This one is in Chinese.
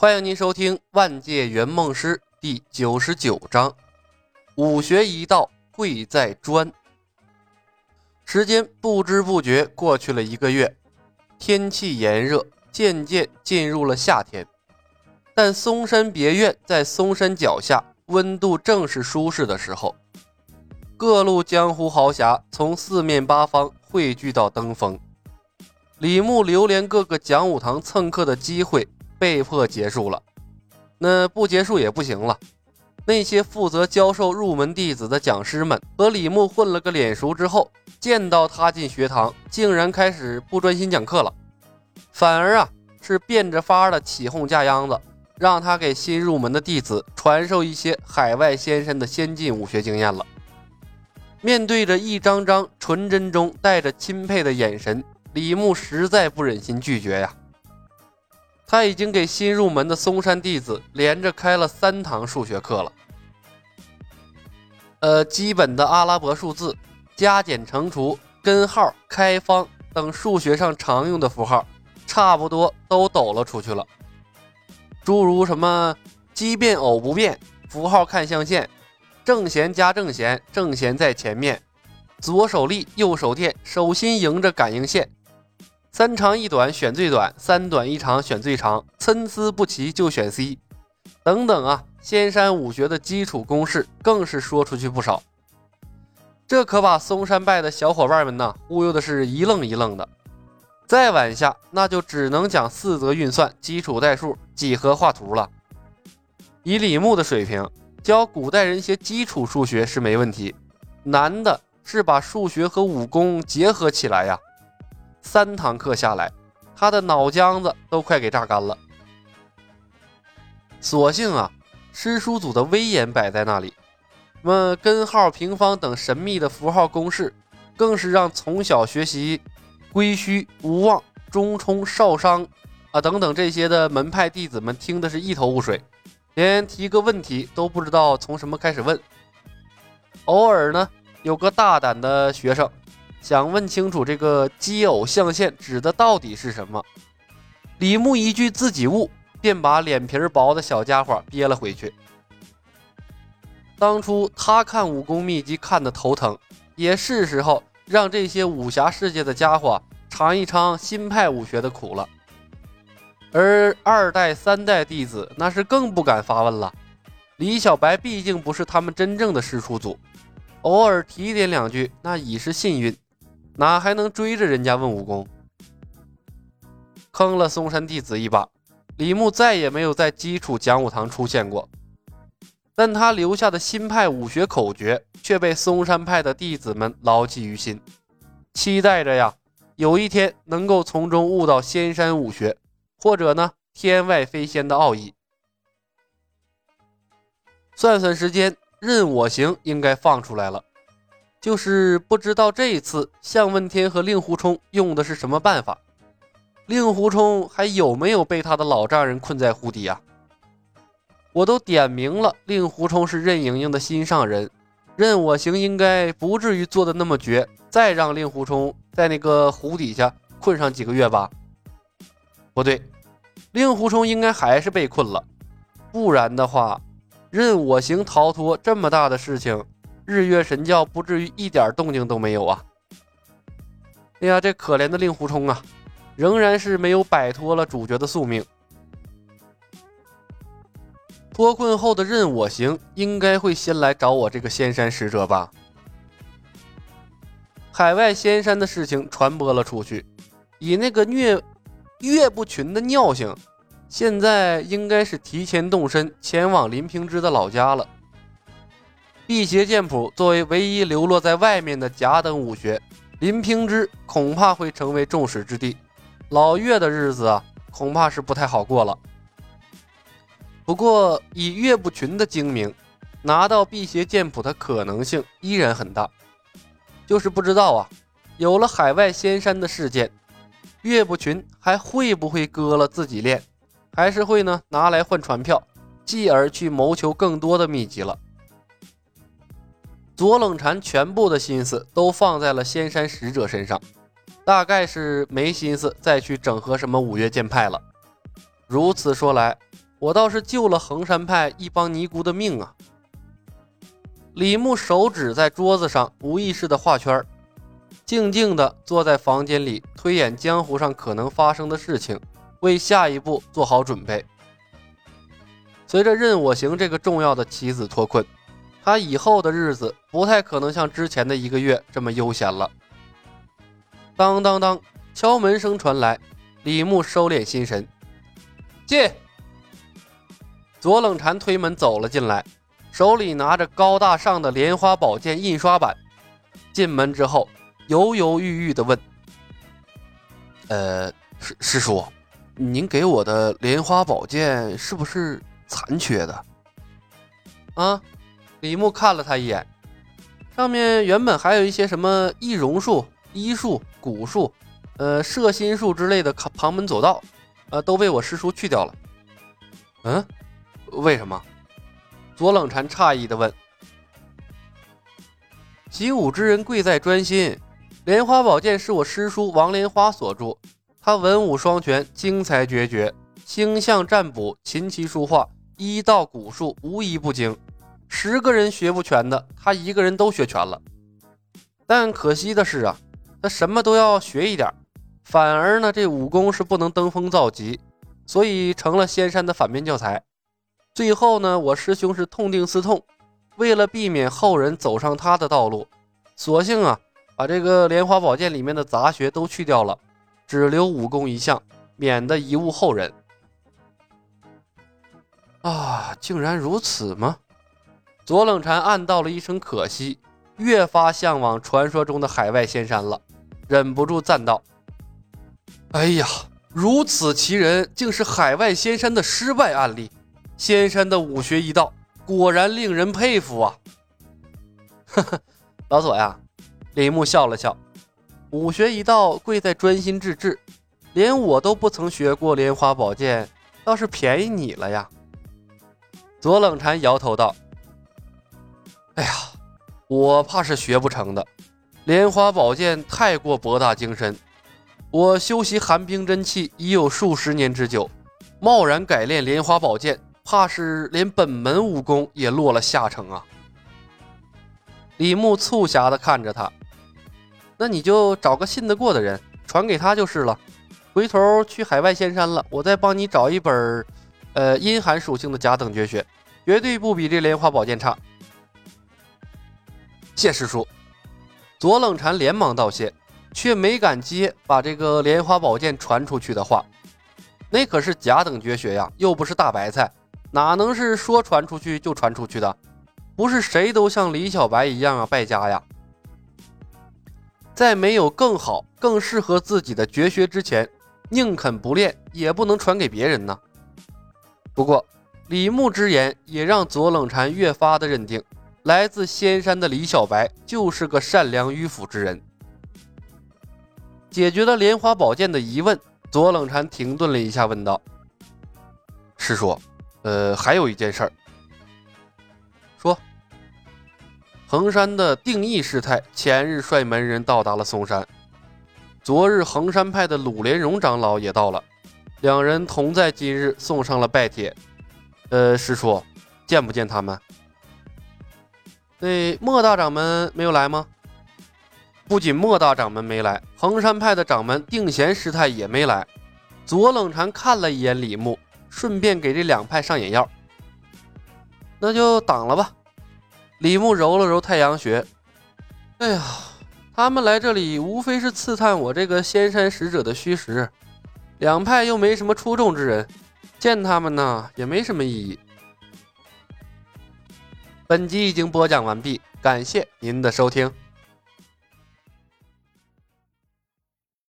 欢迎您收听《万界圆梦师》第九十九章：武学一道贵在专。时间不知不觉过去了一个月，天气炎热，渐渐进入了夏天。但嵩山别院在嵩山脚下，温度正是舒适的时候。各路江湖豪侠从四面八方汇聚到登峰，李牧流连各个讲武堂蹭课的机会。被迫结束了，那不结束也不行了。那些负责教授入门弟子的讲师们和李牧混了个脸熟之后，见到他进学堂，竟然开始不专心讲课了，反而啊是变着法的起哄架秧子，让他给新入门的弟子传授一些海外先生的先进武学经验了。面对着一张张纯真中带着钦佩的眼神，李牧实在不忍心拒绝呀。他已经给新入门的嵩山弟子连着开了三堂数学课了。呃，基本的阿拉伯数字、加减乘除、根号、开方等数学上常用的符号，差不多都抖了出去了。诸如什么奇变偶不变，符号看象限，正弦加正弦，正弦在前面，左手力，右手电，手心迎着感应线。三长一短选最短，三短一长选最长，参差不齐就选 C，等等啊！仙山武学的基础公式更是说出去不少，这可把嵩山派的小伙伴们呢忽悠的是一愣一愣的。再往下，那就只能讲四则运算、基础代数、几何画图了。以李牧的水平，教古代人些基础数学是没问题，难的是把数学和武功结合起来呀。三堂课下来，他的脑浆子都快给榨干了。所幸啊，师叔祖的威严摆在那里，什么根号、平方等神秘的符号公式，更是让从小学习归虚、无望、中冲、少商啊等等这些的门派弟子们听的是一头雾水，连提个问题都不知道从什么开始问。偶尔呢，有个大胆的学生。想问清楚这个奇偶象限指的到底是什么？李牧一句自己悟，便把脸皮薄的小家伙憋了回去。当初他看武功秘籍看的头疼，也是时候让这些武侠世界的家伙尝一尝新派武学的苦了。而二代、三代弟子那是更不敢发问了。李小白毕竟不是他们真正的师出祖，偶尔提点两句，那已是幸运。哪还能追着人家问武功？坑了嵩山弟子一把，李牧再也没有在基础讲武堂出现过。但他留下的新派武学口诀却被嵩山派的弟子们牢记于心，期待着呀，有一天能够从中悟到仙山武学，或者呢天外飞仙的奥义。算算时间，任我行应该放出来了。就是不知道这一次向问天和令狐冲用的是什么办法，令狐冲还有没有被他的老丈人困在湖底啊？我都点明了，令狐冲是任盈盈的心上人，任我行应该不至于做的那么绝，再让令狐冲在那个湖底下困上几个月吧？不对，令狐冲应该还是被困了，不然的话，任我行逃脱这么大的事情。日月神教不至于一点动静都没有啊！哎呀，这可怜的令狐冲啊，仍然是没有摆脱了主角的宿命。脱困后的任我行应该会先来找我这个仙山使者吧？海外仙山的事情传播了出去，以那个岳岳不群的尿性，现在应该是提前动身前往林平之的老家了。辟邪剑谱作为唯一流落在外面的甲等武学，林平之恐怕会成为众矢之的。老岳的日子啊，恐怕是不太好过了。不过以岳不群的精明，拿到辟邪剑谱的可能性依然很大。就是不知道啊，有了海外仙山的事件，岳不群还会不会割了自己练，还是会呢拿来换船票，继而去谋求更多的秘籍了。左冷禅全部的心思都放在了仙山使者身上，大概是没心思再去整合什么五岳剑派了。如此说来，我倒是救了衡山派一帮尼姑的命啊！李牧手指在桌子上无意识的画圈，静静的坐在房间里，推演江湖上可能发生的事情，为下一步做好准备。随着任我行这个重要的棋子脱困，他以后的日子不太可能像之前的一个月这么悠闲了。当当当，敲门声传来，李牧收敛心神，进。左冷禅推门走了进来，手里拿着高大上的莲花宝剑印刷版。进门之后，犹犹豫豫地问：“呃，师师叔，您给我的莲花宝剑是不是残缺的？”啊，李牧看了他一眼，上面原本还有一些什么易容术、医术、蛊术、呃摄心术之类的旁门左道，呃，都被我师叔去掉了。嗯。为什么？左冷禅诧异地问。习武之人贵在专心。莲花宝剑是我师叔王莲花所著，他文武双全，精才绝绝，星象占卜、琴棋书画、医道蛊术无一不精。十个人学不全的，他一个人都学全了。但可惜的是啊，他什么都要学一点，反而呢，这武功是不能登峰造极，所以成了仙山的反面教材。最后呢，我师兄是痛定思痛，为了避免后人走上他的道路，索性啊，把这个莲花宝剑里面的杂学都去掉了，只留武功一项，免得贻误后人。啊，竟然如此吗？左冷禅暗道了一声可惜，越发向往传说中的海外仙山了，忍不住赞道：“哎呀，如此奇人，竟是海外仙山的失败案例。”仙山的武学一道果然令人佩服啊！呵呵，老左呀，李牧笑了笑，武学一道贵在专心致志，连我都不曾学过莲花宝剑，倒是便宜你了呀。左冷禅摇头道：“哎呀，我怕是学不成的，莲花宝剑太过博大精深，我修习寒冰真气已有数十年之久，贸然改练莲花宝剑。”怕是连本门武功也落了下乘啊！李牧促狭的看着他，那你就找个信得过的人传给他就是了。回头去海外仙山了，我再帮你找一本，呃，阴寒属性的甲等绝学，绝对不比这莲花宝剑差。谢师叔，左冷禅连忙道谢，却没敢接把这个莲花宝剑传出去的话。那可是甲等绝学呀，又不是大白菜。哪能是说传出去就传出去的？不是谁都像李小白一样啊败家呀！在没有更好、更适合自己的绝学之前，宁肯不练也不能传给别人呢。不过李牧之言也让左冷禅越发的认定，来自仙山的李小白就是个善良迂腐之人。解决了莲花宝剑的疑问，左冷禅停顿了一下，问道：“师叔。”呃，还有一件事儿，说，衡山的定义师太前日率门人到达了嵩山，昨日衡山派的鲁连荣长老也到了，两人同在今日送上了拜帖。呃，师叔，见不见他们？那莫大掌门没有来吗？不仅莫大掌门没来，衡山派的掌门定贤师太也没来。左冷禅看了一眼李牧。顺便给这两派上眼药，那就挡了吧。李牧揉了揉太阳穴，哎呀，他们来这里无非是刺探我这个仙山使者的虚实，两派又没什么出众之人，见他们呢也没什么意义。本集已经播讲完毕，感谢您的收听。